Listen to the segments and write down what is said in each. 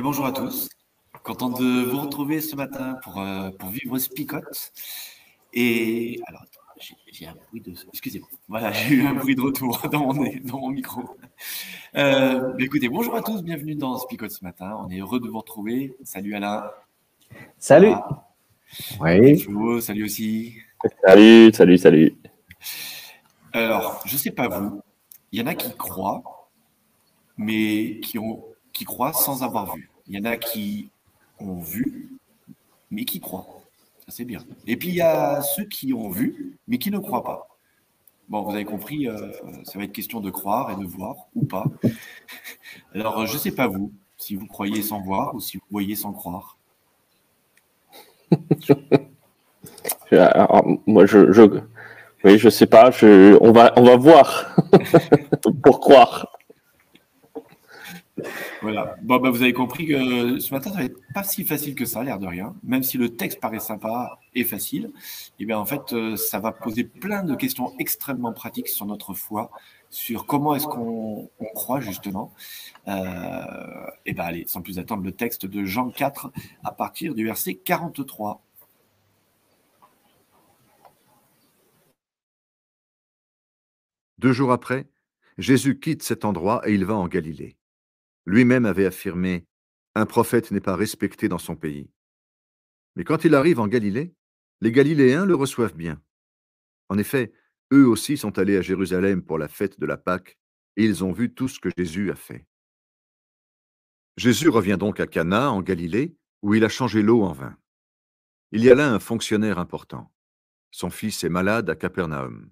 Et bonjour à tous. Content de vous retrouver ce matin pour, euh, pour vivre Spicote. Et alors, j'ai un bruit de. Excusez-moi. Voilà, j'ai eu un bruit de retour dans mon, dans mon micro. Euh, écoutez, bonjour à tous, bienvenue dans Spicote ce matin. On est heureux de vous retrouver. Salut Alain. Salut. Oui. salut aussi. Salut, salut, salut. Alors, je ne sais pas vous, il y en a qui croient, mais qui ont qui croient sans avoir vu. Il y en a qui ont vu, mais qui croient. C'est bien. Et puis, il y a ceux qui ont vu, mais qui ne croient pas. Bon, vous avez compris, euh, ça va être question de croire et de voir ou pas. Alors, je ne sais pas vous, si vous croyez sans voir ou si vous voyez sans croire. moi, je, je, je sais pas. Je, on va, on va voir pour croire. Voilà. Bon, bah, vous avez compris que ce matin, ça va pas si facile que ça, l'air de rien. Même si le texte paraît sympa et facile, et eh bien en fait, euh, ça va poser plein de questions extrêmement pratiques sur notre foi, sur comment est-ce qu'on croit justement. Euh, et bien allez, sans plus attendre, le texte de Jean 4 à partir du verset 43. Deux jours après, Jésus quitte cet endroit et il va en Galilée. Lui-même avait affirmé Un prophète n'est pas respecté dans son pays. Mais quand il arrive en Galilée, les Galiléens le reçoivent bien. En effet, eux aussi sont allés à Jérusalem pour la fête de la Pâque, et ils ont vu tout ce que Jésus a fait. Jésus revient donc à Cana, en Galilée, où il a changé l'eau en vin. Il y a là un fonctionnaire important. Son fils est malade à Capernaum.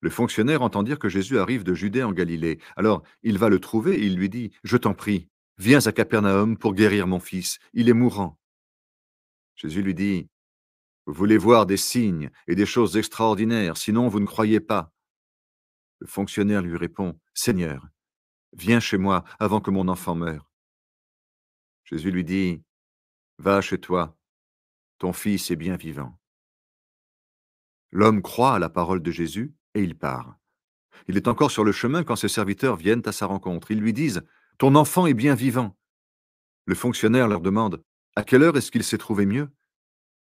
Le fonctionnaire entend dire que Jésus arrive de Judée en Galilée. Alors il va le trouver et il lui dit, Je t'en prie, viens à Capernaum pour guérir mon fils, il est mourant. Jésus lui dit, Vous voulez voir des signes et des choses extraordinaires, sinon vous ne croyez pas. Le fonctionnaire lui répond, Seigneur, viens chez moi avant que mon enfant meure. Jésus lui dit, Va chez toi, ton fils est bien vivant. L'homme croit à la parole de Jésus il part. Il est encore sur le chemin quand ses serviteurs viennent à sa rencontre. Ils lui disent Ton enfant est bien vivant. Le fonctionnaire leur demande À quelle heure est-ce qu'il s'est trouvé mieux?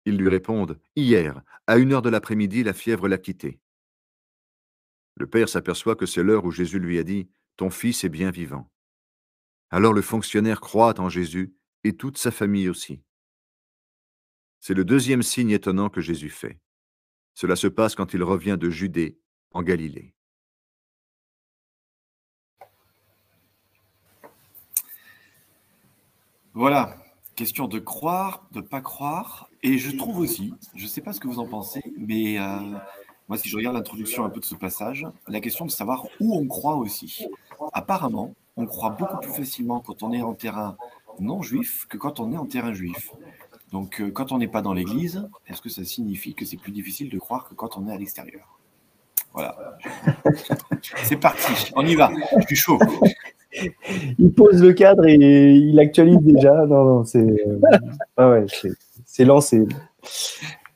Ils lui répondent Hier, à une heure de l'après-midi, la fièvre l'a quitté. Le père s'aperçoit que c'est l'heure où Jésus lui a dit Ton fils est bien vivant. Alors le fonctionnaire croit en Jésus et toute sa famille aussi. C'est le deuxième signe étonnant que Jésus fait. Cela se passe quand il revient de Judée en Galilée. Voilà, question de croire, de pas croire. Et je trouve aussi, je ne sais pas ce que vous en pensez, mais euh, moi, si je regarde l'introduction un peu de ce passage, la question de savoir où on croit aussi. Apparemment, on croit beaucoup plus facilement quand on est en terrain non juif que quand on est en terrain juif. Donc, euh, quand on n'est pas dans l'église, est-ce que ça signifie que c'est plus difficile de croire que quand on est à l'extérieur? Voilà. C'est parti, on y va. Je suis chaud. Il pose le cadre et il actualise déjà. Non, non, c'est euh, ah ouais, c'est lancé.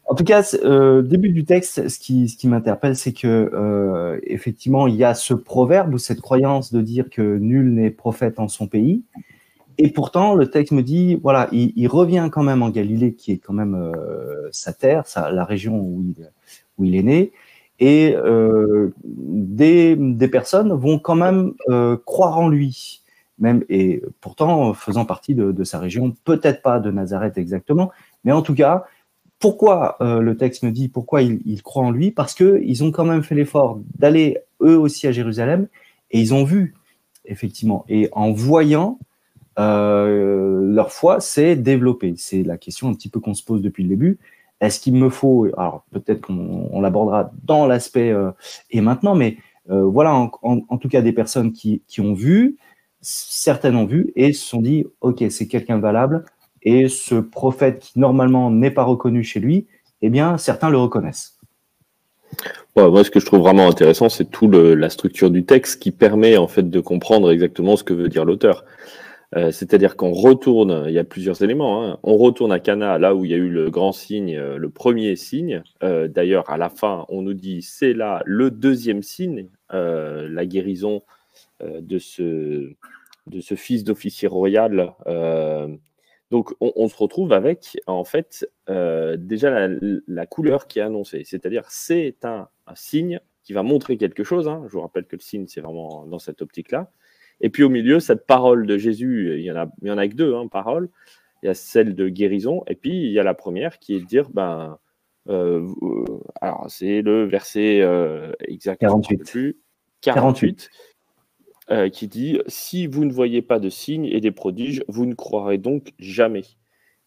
En tout cas, euh, début du texte, ce qui, ce qui m'interpelle, c'est que euh, effectivement, il y a ce proverbe ou cette croyance de dire que nul n'est prophète en son pays. Et pourtant, le texte me dit, voilà, il, revient quand même en Galilée, qui est quand même sa terre, sa, la région où il, où il est né et euh, des, personnes vont quand même euh, croire en lui, même et pourtant faisant partie de, sa région, peut-être pas de Nazareth exactement, mais en tout cas, pourquoi euh, le texte me dit pourquoi ils, croient en lui? Parce que ils ont quand même fait l'effort d'aller eux aussi à Jérusalem et ils ont vu effectivement et en voyant leur foi s'est développée. C'est la question un petit peu qu'on se pose depuis le début. Est-ce qu'il me faut, alors peut-être qu'on l'abordera dans l'aspect et maintenant, mais voilà, en, tout cas des personnes qui, qui ont vu, certaines ont vu et se sont dit, ok, c'est quelqu'un de valable, et ce prophète qui normalement n'est pas reconnu chez lui, eh bien, certains le reconnaissent. moi, ce que je trouve vraiment intéressant, c'est tout la structure du texte qui permet en fait de comprendre exactement ce que veut dire l'auteur. Euh, c'est-à-dire qu'on retourne, il y a plusieurs éléments. Hein. On retourne à Cana, là où il y a eu le grand signe, euh, le premier signe. Euh, d'ailleurs, à la fin, on nous dit c'est là le deuxième signe, la guérison de ce fils d'officier royal donc, on, se retrouve avec, en fait, déjà la, couleur qui est annoncée. C'est-à-dire, c'est un, signe qui va montrer quelque chose. Hein. Je vous rappelle que le signe, c'est vraiment dans cette optique-là. Et puis, au milieu, cette parole de Jésus, il y en a, il y en a que deux, hein, paroles. Il y a celle de guérison, et puis il y a la première qui est de dire, ben, euh, alors c'est le verset euh, exact 48. 48. Euh, qui dit Si vous ne voyez pas de signes et des prodiges, vous ne croirez donc jamais.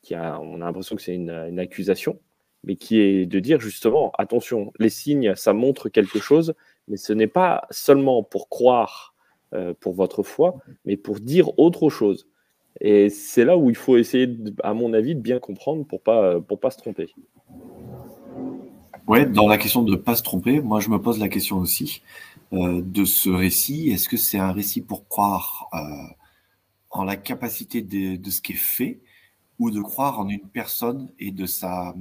Qui a, on a l'impression que c'est une, accusation, mais qui est de dire justement attention, les signes, ça montre quelque chose, mais ce n'est pas seulement pour croire euh, pour votre foi, mais pour dire autre chose. Et c'est là où il faut essayer, à mon avis, de bien comprendre pour pas pour pas se tromper. Ouais, dans la question de ne pas se tromper, moi je me pose la question aussi. Euh, de ce récit Est-ce que c'est un récit pour croire euh, en la capacité de, ce qui est fait ou de croire en une personne et de sa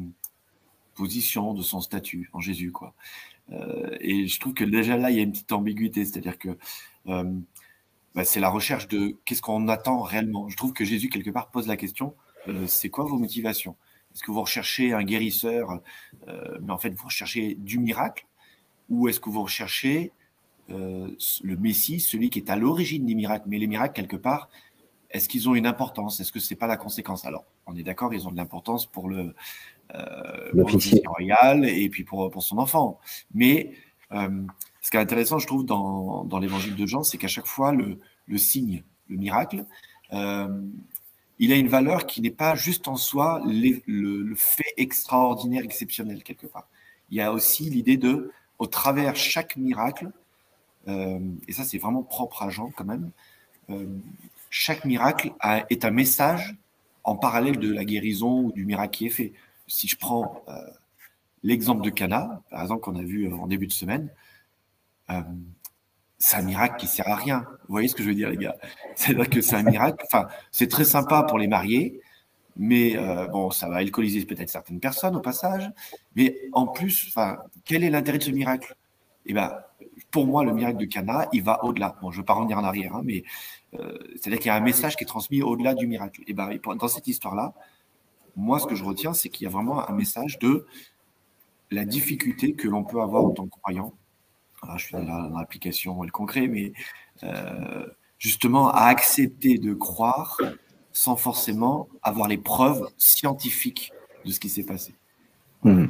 position, de son statut en Jésus quoi euh, Et je trouve que déjà là, il y a une petite ambiguïté, c'est-à-dire que bah, c'est la recherche de qu'est-ce qu'on attend réellement. Je trouve que Jésus, quelque part, pose la question, c'est quoi vos motivations? Est-ce que vous recherchez un guérisseur, mais en fait, vous recherchez du miracle? Ou est-ce que vous recherchez euh, le Messie, celui qui est à l'origine des miracles. Mais les miracles, quelque part, est-ce qu'ils ont une importance? Est-ce que c'est pas la conséquence? Alors, on est d'accord, ils ont de l'importance pour le euh, royal et puis pour, pour son enfant. Mais euh, ce qui est intéressant, je trouve, dans, l'évangile de Jean, c'est qu'à chaque fois, le, signe, le miracle, euh, il a une valeur qui n'est pas juste en soi le, fait extraordinaire, exceptionnel, quelque part. Il y a aussi l'idée de, au travers chaque miracle, euh, et ça c'est vraiment propre à Jean quand même, euh, chaque miracle est un message en parallèle de la guérison ou du miracle qui est fait. Si je prends euh, l'exemple de Cana, par exemple, qu'on a vu en début de semaine, c'est un miracle qui sert à rien. Vous voyez ce que je veux dire, les gars? C'est-à-dire que c'est un miracle. Enfin, c'est très sympa pour les mariés, mais bon, ça va alcooliser peut-être certaines personnes au passage. Mais en plus, quel est l'intérêt de ce miracle? Eh ben, pour moi, le miracle de Cana, il va au-delà. Je ne veux pas revenir en arrière, hein, mais euh, c'est-à-dire qu'il y a un message qui est transmis au-delà du miracle. Et ben, dans cette histoire-là, moi, ce que je retiens, c'est qu'il y a vraiment un message de la difficulté que l'on peut avoir en tant que croyant. Alors, je suis dans l'application et le concret, mais euh, justement à accepter de croire sans forcément avoir les preuves scientifiques de ce qui s'est passé. Mmh.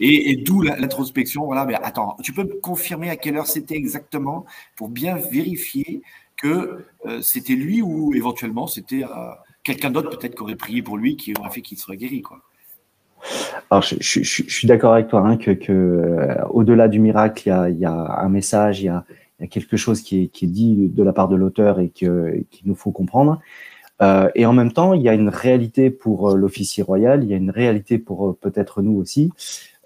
Et, d'où l'introspection. Voilà, mais attends, tu peux me confirmer à quelle heure c'était exactement pour bien vérifier que euh, c'était lui ou éventuellement c'était euh, quelqu'un d'autre peut-être qui aurait prié pour lui qui aurait fait qu'il serait guéri, quoi. Alors, je, suis d'accord avec toi hein, que, euh, au-delà du miracle, il y, a, un message, il y a, quelque chose qui est, dit de la part de l'auteur et qu'il nous faut comprendre. Euh, et en même temps, il y a une réalité pour euh, l'officier royal, il y a une réalité pour peut-être nous aussi.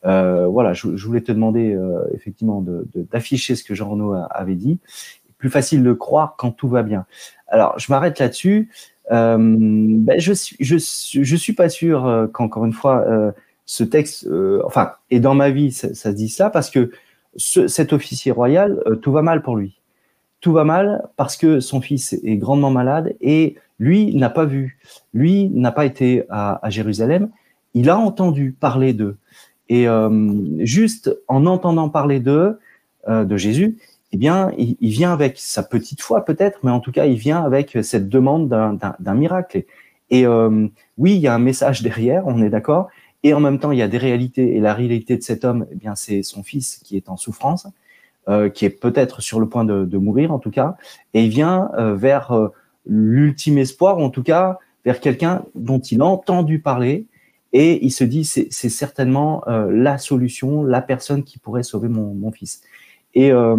Voilà, je, voulais te demander effectivement d'afficher ce que Jean-Renaud avait dit. Plus facile de croire quand tout va bien. Alors, je m'arrête là-dessus. Ben, je suis, suis pas sûr qu'encore une fois, ce texte, enfin, et dans ma vie, ça, se dit ça parce que ce, cet officier royal, tout va mal pour lui. Tout va mal parce que son fils est grandement malade et lui n'a pas vu, lui n'a pas été à, Jérusalem, il a entendu parler d'eux. Et euh, juste en entendant parler d'eux, euh, de Jésus, eh bien, il, vient avec sa petite foi peut-être, mais en tout cas, il vient avec cette demande d'un miracle. Et euh, oui, il y a un message derrière, on est d'accord. Et en même temps, il y a des réalités. Et la réalité de cet homme, eh bien, c'est son fils qui est en souffrance, qui est peut-être sur le point de, de, mourir en tout cas. Et il vient vers l'ultime espoir, en tout cas vers quelqu'un dont il a entendu parler et il se dit c'est certainement euh, la solution, la personne qui pourrait sauver mon, fils. Et euh,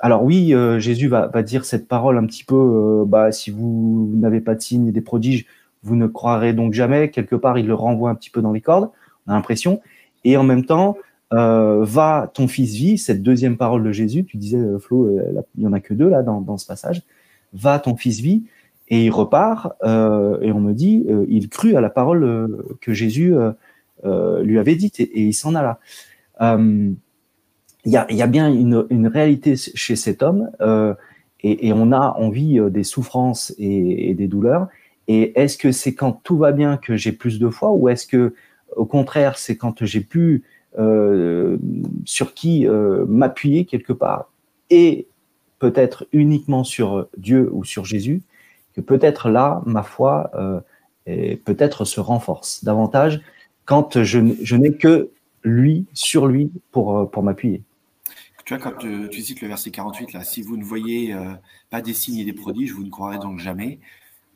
alors oui, euh, Jésus va, dire cette parole un petit peu, bah, si vous n'avez pas de signes et des prodiges, vous ne croirez donc jamais. Quelque part, il le renvoie un petit peu dans les cordes, on a l'impression. Et en même temps, va ton fils vit, cette deuxième parole de Jésus, tu disais Flo, il y en a que deux là dans, dans ce passage, va ton fils vit, et il repart, euh, et on me dit, euh, il crut à la parole euh, que Jésus lui avait dite, et, il s'en alla. Il y a, bien une, réalité chez cet homme, et, et, on a envie des souffrances et, des douleurs. Et est-ce que c'est quand tout va bien que j'ai plus de foi, ou est-ce que, au contraire, c'est quand j'ai pu sur qui m'appuyer quelque part, et peut-être uniquement sur Dieu ou sur Jésus, que peut-être là, ma foi, euh, peut-être se renforce davantage quand je, n'ai que lui, sur lui, euh, pour m'appuyer? Tu vois, quand tu, cites le verset 48, là, si vous ne voyez euh, pas des signes et des prodiges, vous ne croirez donc jamais.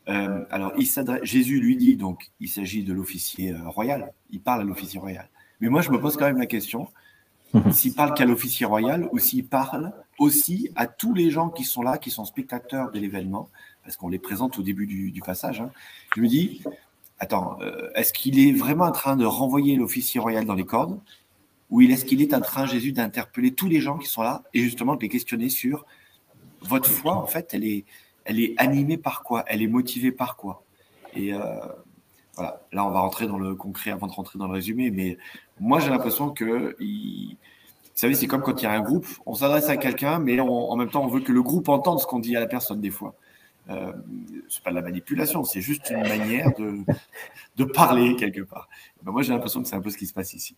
alors, il Jésus lui dit, donc, il s'agit de l'officier royal. Il parle à l'officier royal. Mais moi, je me pose quand même la question s'il parle qu'à l'officier royal ou s'il parle aussi à tous les gens qui sont là, qui sont spectateurs de l'événement, parce qu'on les présente au début du, passage. Hein. Je me dis, attends, euh, est-ce qu'il est vraiment en train de renvoyer l'officier royal dans les cordes Ou est-ce qu'il est en train, Jésus, d'interpeller tous les gens qui sont là et justement de les questionner sur votre foi, en fait, elle est, elle est animée par quoi? Elle est motivée par quoi? Et euh, voilà, là, on va rentrer dans le concret avant de rentrer dans le résumé, mais moi, j'ai l'impression que. vous savez, c'est comme quand il y a un groupe, on s'adresse à quelqu'un, mais en même temps, on veut que le groupe entende ce qu'on dit à la personne des fois. Euh, c'est pas de la manipulation, c'est juste une manière de, de parler quelque part. Ben moi, j'ai l'impression que c'est un peu ce qui se passe ici.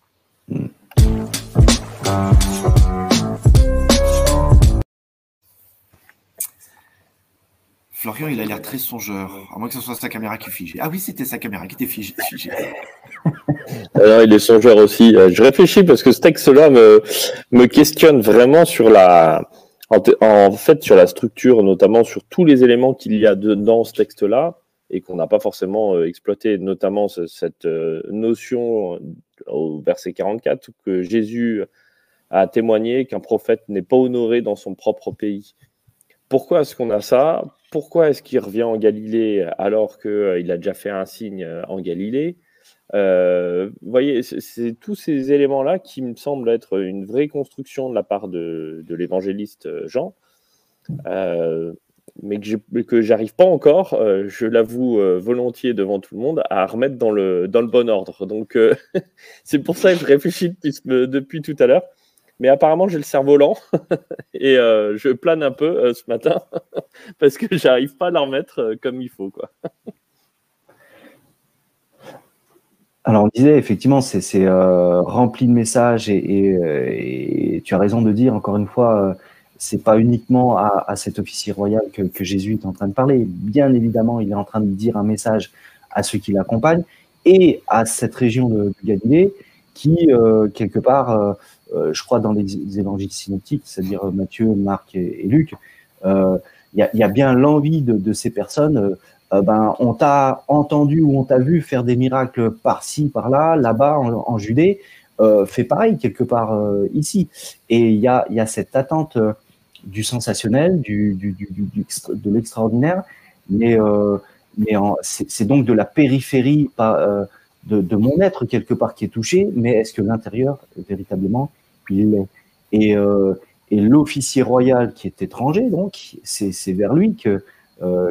Florian, il a l'air très songeur, à moins que ce soit sa caméra qui fige. Ah oui, c'était sa caméra qui était figée. Alors, il est songeur aussi. Euh, je réfléchis parce que ce texte-là me, questionne vraiment sur la, sur la structure, notamment sur tous les éléments qu'il y a dans ce texte-là, et qu'on n'a pas forcément euh, exploité, notamment cette euh, notion au verset 44, que Jésus a témoigné qu'un prophète n'est pas honoré dans son propre pays. Pourquoi est-ce qu'on a ça? Pourquoi est-ce qu'il revient en Galilée alors qu'il a déjà fait un signe en Galilée? Euh, vous voyez, c'est tous ces éléments-là qui me semblent être une vraie construction de la part de, l'évangéliste Jean, euh, mais que j'arrive pas encore, je l'avoue volontiers devant tout le monde, à remettre dans le, dans le bon ordre. Donc c'est pour ça que je réfléchis depuis, depuis tout à l'heure. Mais apparemment, j'ai le cerveau lent et je plane un peu ce matin parce que j'arrive pas à la remettre comme il faut. Quoi. Alors, on disait effectivement, c'est euh, rempli de messages et, euh, tu as raison de dire, encore une fois, euh, c'est pas uniquement à, à, cet officier royal que, que, Jésus est en train de parler. Bien évidemment, il est en train de dire un message à ceux qui l'accompagnent et à cette région de, Galilée qui, euh, quelque part, je crois dans les, évangiles synoptiques, c'est-à-dire Matthieu, Marc et, Luc, il y a, y, a, bien l'envie de, de, ces personnes euh, ben, on t'a entendu ou on t'a vu faire des miracles par-ci, par-là, là-bas, en, Judée, euh, fait pareil quelque part euh, ici. Et il y a, y a, cette attente du sensationnel, du, du, du, de l'extraordinaire, mais, mais c'est donc de la périphérie pas, de, de, mon être quelque part qui est touché, mais est-ce que l'intérieur, véritablement, il l'est? Et, et l'officier royal qui est étranger, donc, c'est vers lui que,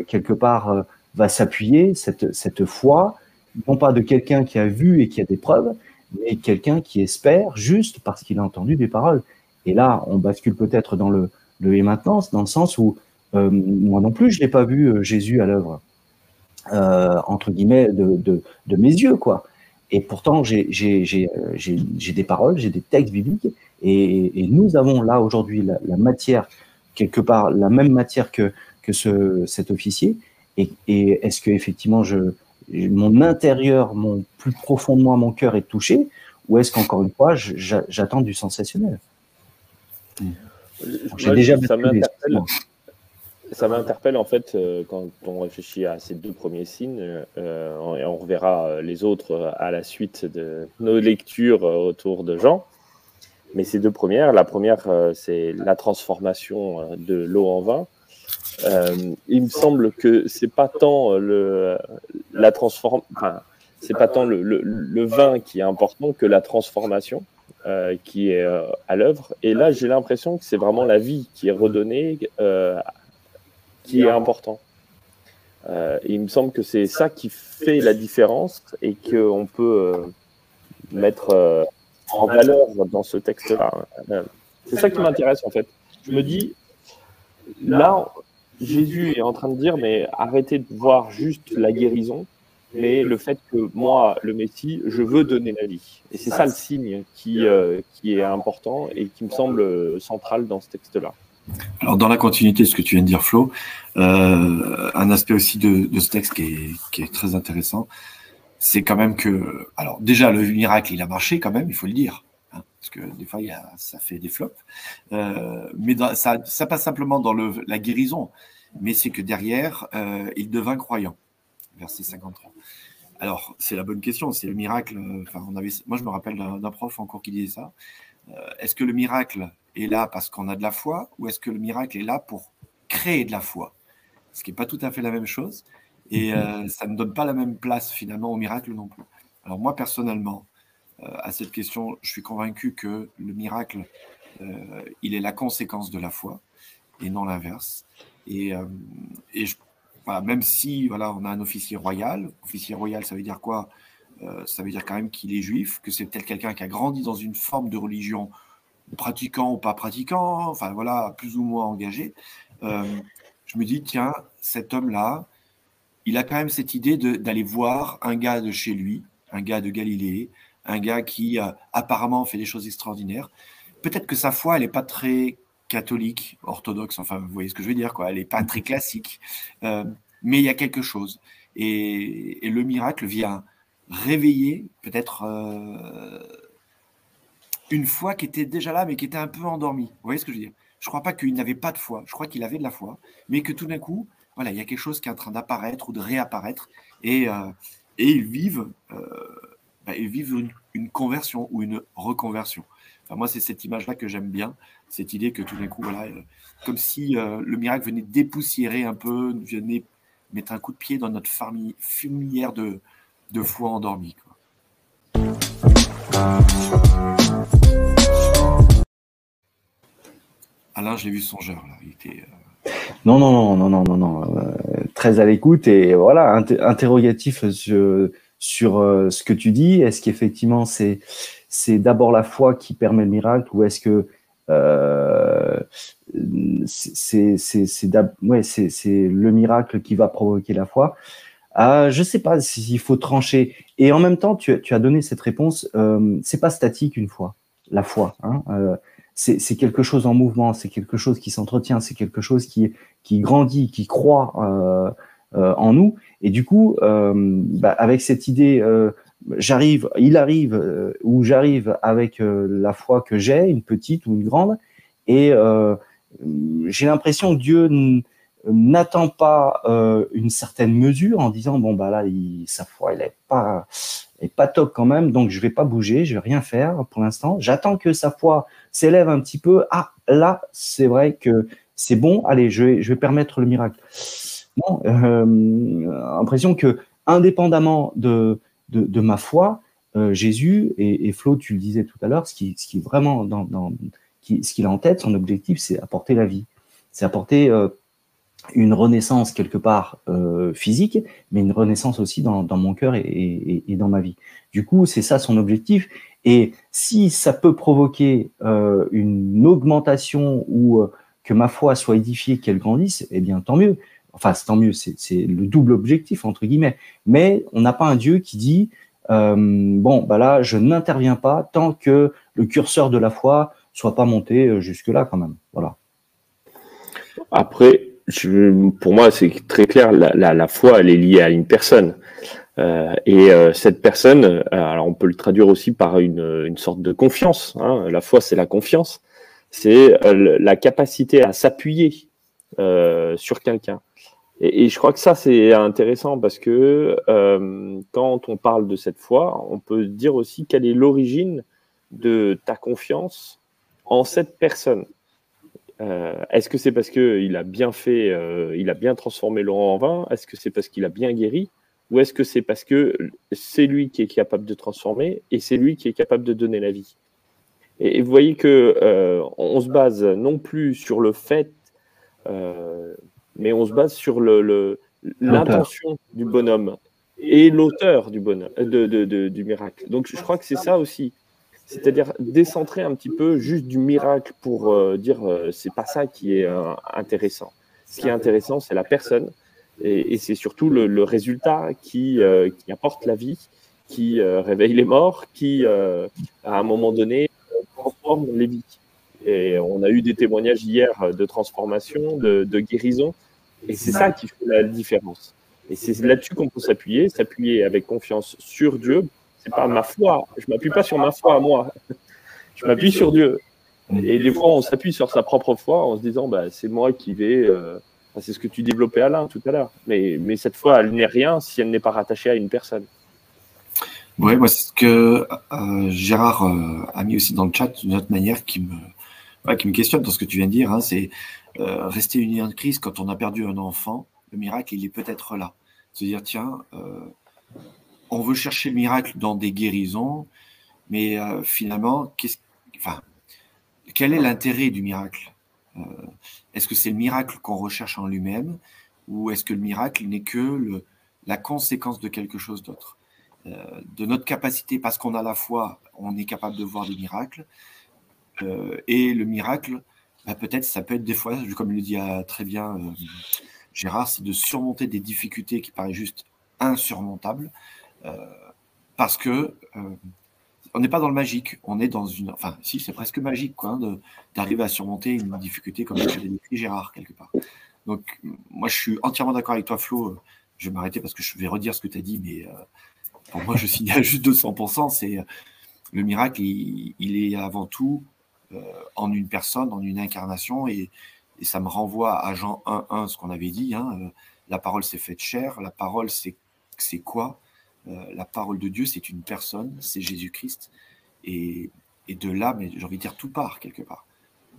quelque part, va s'appuyer, cette, cette foi, non pas de quelqu'un qui a vu et qui a des preuves, mais quelqu'un qui espère juste parce qu'il a entendu des paroles. Et là, on bascule peut-être dans le, le et maintenant, dans le sens où euh, moi non plus, je n'ai pas vu euh, Jésus à l'œuvre, euh, entre guillemets, de, de, de, mes yeux, quoi. Et pourtant, j'ai des paroles, j'ai des textes bibliques, et, nous avons là aujourd'hui la, matière, quelque part, la même matière que, que ce, cet officier, et, est-ce que effectivement je, mon intérieur, mon plus profond de moi, mon cœur est touché, ou est-ce qu'encore une fois, j'attends du sensationnel? J'ai déjà ça m'interpelle. ça m'interpelle en fait euh, quand on réfléchit à ces deux premiers signes, euh, et on reverra les autres à la suite de nos lectures autour de Jean. Mais ces deux premières, la première, c'est la transformation de l'eau en vin. il me semble que c'est pas tant le la transform... c'est pas tant le, le, vin qui est important que la transformation. Euh, qui est euh, à l'œuvre. Et là, j'ai l'impression que c'est vraiment la vie qui est redonnée, euh, qui est important. il me semble que c'est ça qui fait la différence et qu'on peut mettre en valeur dans ce texte-là. C'est ça qui m'intéresse en fait. Je me dis, là, Jésus est en train de dire, mais arrêtez de voir juste la guérison, mais le fait que moi, le Messie, je veux donner la vie. Et c'est ça le signe qui, euh, qui est important et qui me semble central dans ce texte-là. Alors, dans la continuité de ce que tu viens de dire, Flo, euh, un aspect aussi de, de ce texte qui est, qui est, très intéressant, c'est quand même que, alors déjà, le miracle, il a marché quand même, il faut le dire, hein, parce que des fois, il y a, ça fait des flops, euh, mais dans, ça, ça passe simplement dans le, la guérison, mais c'est que derrière, euh, il devint croyant verset 53. Alors, c'est la bonne question, c'est le miracle. Euh, enfin, on avait, moi, je me rappelle d'un prof encore qui disait ça. Euh, est-ce que le miracle est là parce qu'on a de la foi ou est-ce que le miracle est là pour créer de la foi? Ce qui n'est pas tout à fait la même chose et euh, ça ne donne pas la même place finalement au miracle non plus. Alors, moi, personnellement, à cette question, je suis convaincu que le miracle, il est la conséquence de la foi et non l'inverse. Et, et je même si voilà, on a un officier royal, officier royal, ça veut dire quoi? Euh, Ça veut dire quand même qu'il est juif, que c'est peut-être quelqu'un qui a grandi dans une forme de religion, pratiquant ou pas pratiquant, enfin voilà, plus ou moins engagé. Euh, je me dis, tiens, cet homme-là, il a quand même cette idée d'aller voir un gars de chez lui, un gars de Galilée, un gars qui euh, apparemment fait des choses extraordinaires. Peut-être que sa foi, elle n'est pas très catholique, orthodoxe, enfin, vous voyez ce que je veux dire, quoi. Elle n'est pas très classique, euh, mais il y a quelque chose. Et, le miracle vient réveiller peut-être euh, une foi qui était déjà là, mais qui était un peu endormie. Vous voyez ce que je veux dire? Je ne crois pas qu'il n'avait pas de foi. Je crois qu'il avait de la foi, mais que tout d'un coup, voilà, il y a quelque chose qui est en train d'apparaître ou de réapparaître, et, euh, et ils vivent, bah, vivent une, conversion ou une reconversion. Moi, c'est cette image-là que j'aime bien cette idée que tout d'un coup, voilà, euh, comme si euh, le miracle venait dépoussiérer un peu, venait mettre un coup de pied dans notre fumière de, de foi endormie. Alain, je l'ai vu songeur. Là. Il euh, Non, non, non, non, non, non, très à l'écoute et voilà, interrogatif sur ce que tu dis. Est-ce qu'effectivement c'est c'est d'abord la foi qui permet le miracle ou est-ce que euh, c'est ouais, le miracle qui va provoquer la foi. Euh, je sais pas s'il faut trancher. Et en même temps, tu, tu as donné cette réponse. Euh, c'est pas statique une fois, la foi. Hein, euh, c'est quelque chose en mouvement, c'est quelque chose qui s'entretient, c'est quelque chose qui, qui grandit, qui croit euh, euh en nous. Et du coup, bah, avec cette idée j'arrive, il arrive euh, ou j'arrive avec euh, la foi que j'ai, une petite ou une grande, et euh, j'ai l'impression que Dieu n'attend pas une certaine mesure en disant bon bah là sa foi elle est pas est pas top quand même donc je vais pas bouger je vais rien faire pour l'instant. J'attends que sa foi s'élève un petit peu. Ah là c'est vrai que c'est bon. Allez je vais permettre le miracle. Non euh, impression que indépendamment de de, ma foi, euh, Jésus, et, Flo, tu le disais tout à l'heure, ce qui, ce qui vraiment dans, ce qu'il a en tête, son objectif, c'est apporter la vie. C'est apporter euh, une renaissance quelque part euh, physique, mais une renaissance aussi dans, mon cœur et, dans ma vie. Du coup, c'est ça son objectif. Et si ça peut provoquer une augmentation ou que ma foi soit édifiée, qu'elle grandisse, eh bien tant mieux. Enfin, c'est tant mieux, c'est le double objectif, entre guillemets. Mais on n'a pas un Dieu qui dit, euh, bon, bah là, je n'interviens pas tant que le curseur de la foi soit pas monté euh, jusque-là, quand même. Voilà. Après, pour moi, c'est très clair, la, foi, elle est liée à une personne. Euh, et cette personne, alors on peut le traduire aussi par une, sorte de confiance. Hein. La foi, c'est la confiance. C'est la capacité à s'appuyer sur quelqu'un. Et, je crois que ça, c'est intéressant parce que quand on parle de cette foi, on peut dire aussi quelle est l'origine de ta confiance en cette personne. Est-ce que c'est parce qu'il a bien fait, il a bien transformé Laurent en vin? Est-ce que c'est parce qu'il a bien guéri? Ou est-ce que c'est parce que c'est lui qui est capable de transformer et c'est lui qui est capable de donner la vie? Et, vous voyez que euh, on se base non plus sur le fait, euh, mais on se base sur l'intention du bonhomme et l'auteur du bonhomme, du miracle. Donc je crois que c'est ça aussi. C'est-à-dire décentrer un petit peu juste du miracle pour euh, dire c'est pas ça qui est intéressant. Ce qui est intéressant, c'est la personne, et, c'est surtout le, résultat qui, euh, qui, apporte la vie, qui euh, réveille les morts, qui, euh, à un moment donné, transforme les vies. Et on a eu des témoignages hier de transformation, de, de guérison, et c'est ça qui fait la différence. Et c'est là-dessus qu'on peut s'appuyer, s'appuyer avec confiance sur Dieu. C'est pas ma foi, je m'appuie pas sur ma foi à moi, je m'appuie sur Dieu. Et des fois, on s'appuie sur sa propre foi en se disant, bah, c'est moi qui vais c'est ce que tu développais Alain tout à l'heure. Mais, cette fois, elle n'est rien si elle n'est pas rattachée à une personne. Oui, moi, c'est ce que euh, Gérard euh, a mis aussi dans le chat d'une autre manière qui me, qui me questionne dans ce que tu viens de dire. Hein, c'est euh, rester uni en crise quand on a perdu un enfant. Le miracle, il est peut-être là. Se dire, tiens, on veut chercher le miracle dans des guérisons, mais finalement, qu'est-ce, enfin, quel est l'intérêt du miracle? Est-ce que c'est le miracle qu'on recherche en lui-même ou est-ce que le miracle n'est que la conséquence de quelque chose d'autre? Euh, De notre capacité, parce qu'on a la foi, on est capable de voir des miracles. Euh, et le miracle, bah, peut-être, ça peut être des fois, comme le dit euh, très bien Gérard, c'est de surmonter des difficultés qui paraissent juste insurmontables. parce que on n'est pas dans le magique, on est dans une. Enfin, si, c'est presque magique, quoi, hein, d'arriver à surmonter une difficulté comme l'a décrit Gérard, quelque part. Donc, moi, je suis entièrement d'accord avec toi, Flo. Je vais m'arrêter parce que je vais redire ce que tu as dit, mais euh, pour moi, je signale juste 200%. C'est euh, le miracle, il, est avant tout euh, en une personne, en une incarnation, et, ça me renvoie à Jean 1.1, ce qu'on avait dit. Hein, la parole s'est faite chair. La parole, c'est quoi? Euh, la parole de Dieu, c'est une personne, c'est Jésus-Christ. Et, de là, mais j'ai envie de dire, tout part quelque part.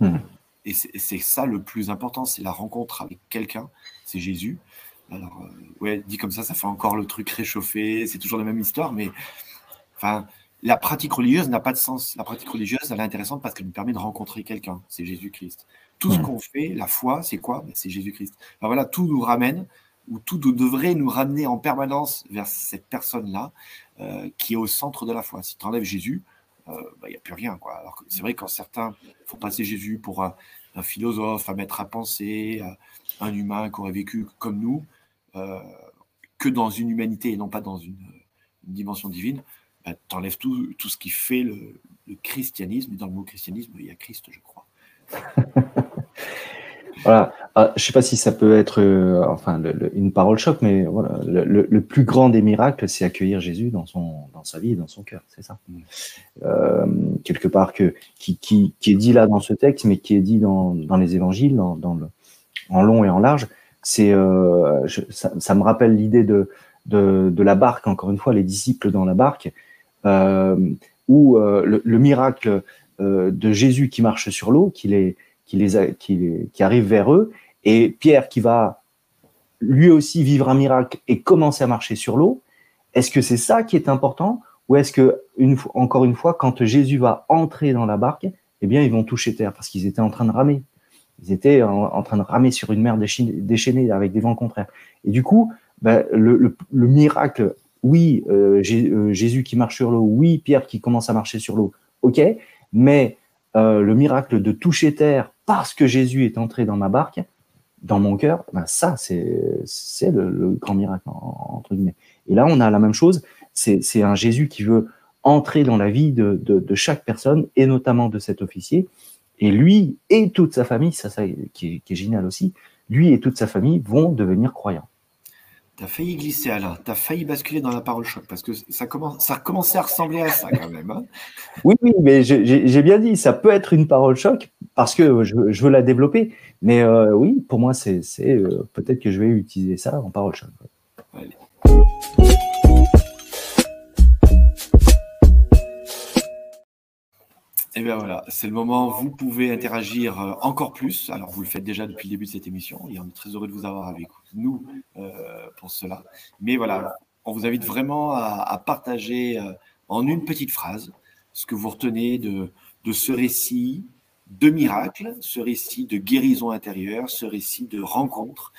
Hmm. Et c'est ça le plus important, c'est la rencontre avec quelqu'un, c'est Jésus. Alors, euh, ouais, dit comme ça, ça fait encore le truc réchauffé, c'est toujours la même histoire, mais enfin, la pratique religieuse n'a pas de sens. La pratique religieuse, elle est intéressante parce qu'elle nous permet de rencontrer quelqu'un, c'est Jésus-Christ. Tout ce qu'on fait, la foi, c'est quoi? Ben, C'est Jésus-Christ. voilà, tout nous ramène où tout devrait nous ramener en permanence vers cette personne-là euh, qui est au centre de la foi. Si tu enlèves Jésus, il euh, n'y bah, a plus rien. Quoi. Alors c'est vrai quand certains font passer Jésus pour un, philosophe, un maître à penser, un humain qui aurait vécu comme nous, euh, que dans une humanité et non pas dans une, dimension divine, bah, tu enlèves tout, tout, ce qui fait le, le christianisme. Et dans le mot christianisme, il y a Christ, je crois. Voilà. Ah, je ne sais pas si ça peut être euh, enfin une parole choc, mais voilà, le, plus grand des miracles, c'est accueillir Jésus dans son dans sa vie et dans son cœur, c'est ça. Mm. Euh, quelque part que qui, qui, qui, est dit là dans ce texte, mais qui est dit dans, dans les évangiles, dans, dans le, en long et en large, c'est euh, ça, ça, me rappelle l'idée de, de, de la barque. Encore une fois, les disciples dans la barque, où euh, le, le, miracle de Jésus qui marche sur l'eau, qui, les qui, arrive vers eux, et Pierre qui va lui aussi vivre un miracle et commencer à marcher sur l'eau. Est-ce que c'est ça qui est important ou est-ce que, encore une fois, quand Jésus va entrer dans la barque, eh bien, ils vont toucher terre parce qu'ils étaient en train de ramer. Ils étaient en, train de ramer sur une mer déchaînée avec des vents contraires. Et du coup, ben, le, miracle, oui, euh, euh, Jésus qui marche sur l'eau, oui, Pierre qui commence à marcher sur l'eau, ok, mais euh, le miracle de toucher terre parce que Jésus est entré dans ma barque, dans mon cœur, ben ça, c'est le, grand miracle, entre guillemets. Et là, on a la même chose, c'est un Jésus qui veut entrer dans la vie de, chaque personne, et notamment de cet officier. Et lui et toute sa famille, ça, ça qui, est, qui est génial aussi, lui et toute sa famille vont devenir croyants. T'as failli glisser, Alain. T'as failli basculer dans la parole choc parce que ça, commence, ça commençait à ressembler à ça quand même. Hein. oui, oui, mais j'ai bien dit, ça peut être une parole choc parce que je, veux la développer. Mais euh, oui, pour moi, c'est euh, peut-être que je vais utiliser ça en parole choc. Allez. Et eh bien voilà, c'est le moment. Vous pouvez interagir euh, encore plus. Alors, vous le faites déjà depuis le début de cette émission et on est très heureux de vous avoir avec nous euh, pour cela. Mais voilà, on vous invite vraiment à, partager euh, en une petite phrase ce que vous retenez de, de ce récit de miracle, ce récit de guérison intérieure, ce récit de rencontre.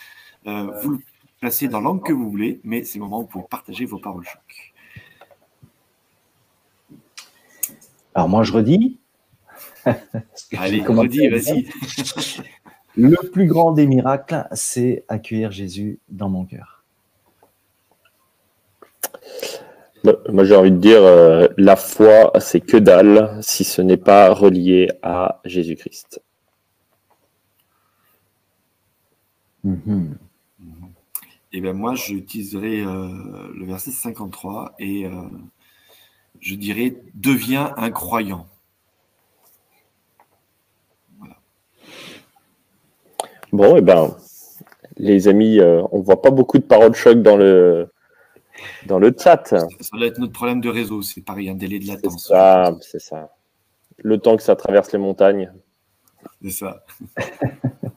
vous le placez dans l'angle que vous voulez, mais c'est le moment où vous pouvez partager vos paroles choc. Alors moi je redis, Allez, redis, vas-y. Le plus grand des miracles, c'est accueillir Jésus dans mon cœur. Moi, j'ai envie de dire, euh, la foi, c'est que dalle si ce n'est pas relié à Jésus-Christ. Mm-hmm. Et eh bien moi, j'utiliserai euh, le verset 53 et euh, je dirais, deviens un croyant. Bon, et eh ben, les amis, euh, on voit pas beaucoup de paroles choc dans le, dans le chat. Ça, doit être notre problème de réseau, c'est pareil, un délai de latence. C'est ça, c'est ça. Le temps que ça traverse les montagnes. C'est ça. Et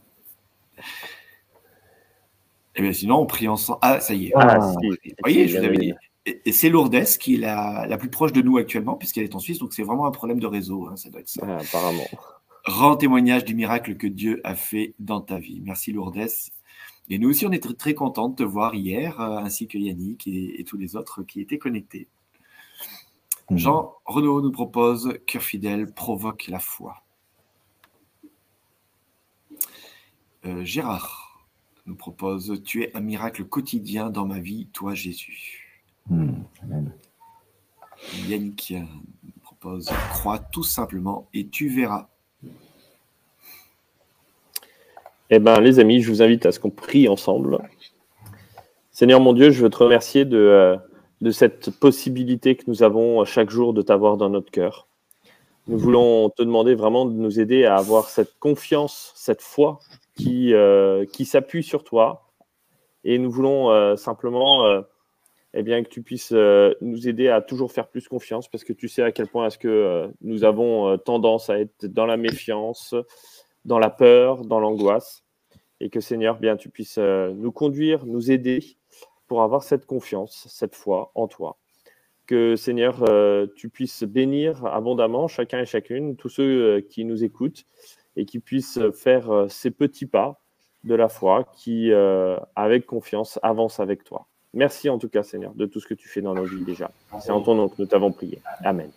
eh bien sinon, on prie ensemble. Ah, ça y est. Ah, Vous voyez, je vous avais dit. Et c'est Lourdes qui est la, plus proche de nous actuellement, puisqu'elle est en Suisse, donc c'est vraiment un problème de réseau, hein, ça doit être ça. Ah, apparemment. Rends témoignage du miracle que Dieu a fait dans ta vie. Merci Lourdes. Et nous aussi, on est très, très contents de te voir hier, euh, ainsi que Yannick et, tous les autres qui étaient connectés. Mmh. Jean Renaud nous propose Cœur fidèle provoque la foi. Euh, Gérard nous propose Tu es un miracle quotidien dans ma vie, toi Jésus. Mmh. Yannick nous propose Crois tout simplement et tu verras. Eh bien, les amis, je vous invite à ce qu'on prie ensemble. Seigneur mon Dieu, je veux te remercier de, euh, de cette possibilité que nous avons chaque jour de t'avoir dans notre cœur. Nous voulons te demander vraiment de nous aider à avoir cette confiance, cette foi qui, euh, s'appuie sur toi. Et nous voulons euh, simplement eh bien, que tu puisses nous aider à toujours faire plus confiance parce que tu sais à quel point est-ce que nous avons tendance à être dans la méfiance, dans la peur, dans l'angoisse. Et que Seigneur, bien, tu puisses euh, nous conduire, nous aider pour avoir cette confiance, cette foi en toi. Que Seigneur, euh, tu puisses bénir abondamment chacun et chacune, tous ceux euh, qui nous écoutent, et qui puissent faire ces petits pas de la foi qui, avec confiance, avancent avec toi. Merci en tout cas, Seigneur, de tout ce que tu fais dans nos vies déjà. C'est en ton nom que nous t'avons prié. Amen.